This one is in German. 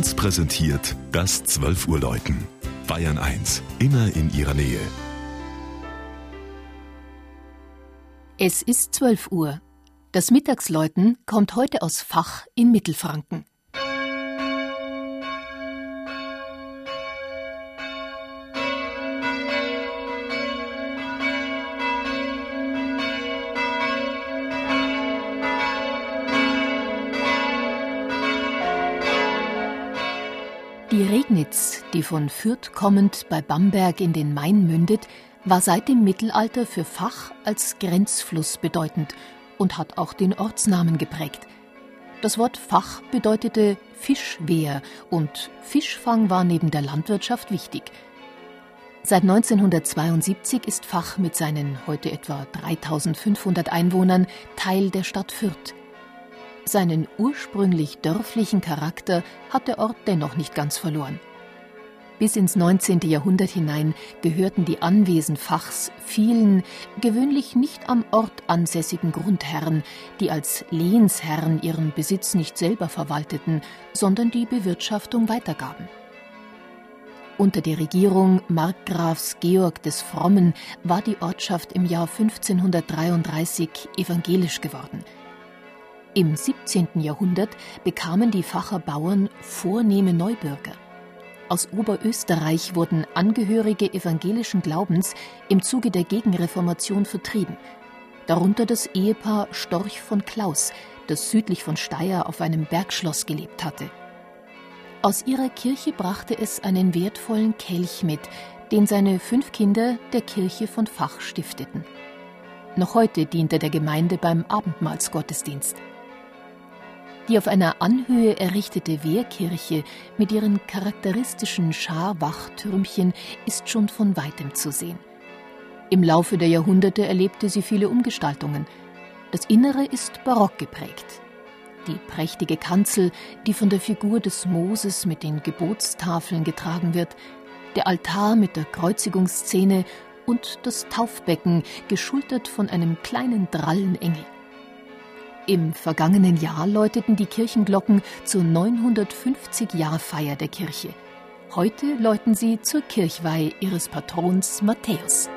1 präsentiert das 12 Uhr Läuten. Bayern 1, immer in ihrer Nähe. Es ist 12 Uhr. Das Mittagsläuten kommt heute aus Fach in Mittelfranken. Die Regnitz, die von Fürth kommend bei Bamberg in den Main mündet, war seit dem Mittelalter für Fach als Grenzfluss bedeutend und hat auch den Ortsnamen geprägt. Das Wort Fach bedeutete Fischwehr und Fischfang war neben der Landwirtschaft wichtig. Seit 1972 ist Fach mit seinen heute etwa 3500 Einwohnern Teil der Stadt Fürth. Seinen ursprünglich dörflichen Charakter hat der Ort dennoch nicht ganz verloren. Bis ins 19. Jahrhundert hinein gehörten die Anwesen Fachs vielen, gewöhnlich nicht am Ort ansässigen Grundherren, die als Lehensherren ihren Besitz nicht selber verwalteten, sondern die Bewirtschaftung weitergaben. Unter der Regierung Markgrafs Georg des Frommen war die Ortschaft im Jahr 1533 evangelisch geworden – im 17. Jahrhundert bekamen die Facher Bauern vornehme Neubürger. Aus Oberösterreich wurden Angehörige evangelischen Glaubens im Zuge der Gegenreformation vertrieben, darunter das Ehepaar Storch von Klaus, das südlich von Steyr auf einem Bergschloss gelebt hatte. Aus ihrer Kirche brachte es einen wertvollen Kelch mit, den seine fünf Kinder der Kirche von Fach stifteten. Noch heute diente der Gemeinde beim Abendmahlsgottesdienst. Die auf einer Anhöhe errichtete Wehrkirche mit ihren charakteristischen Scharwachtürmchen ist schon von weitem zu sehen. Im Laufe der Jahrhunderte erlebte sie viele Umgestaltungen. Das Innere ist barock geprägt. Die prächtige Kanzel, die von der Figur des Moses mit den Gebotstafeln getragen wird, der Altar mit der Kreuzigungsszene und das Taufbecken, geschultert von einem kleinen Drallenengel. Im vergangenen Jahr läuteten die Kirchenglocken zur 950-Jahr-Feier der Kirche. Heute läuten sie zur Kirchweih ihres Patrons Matthäus.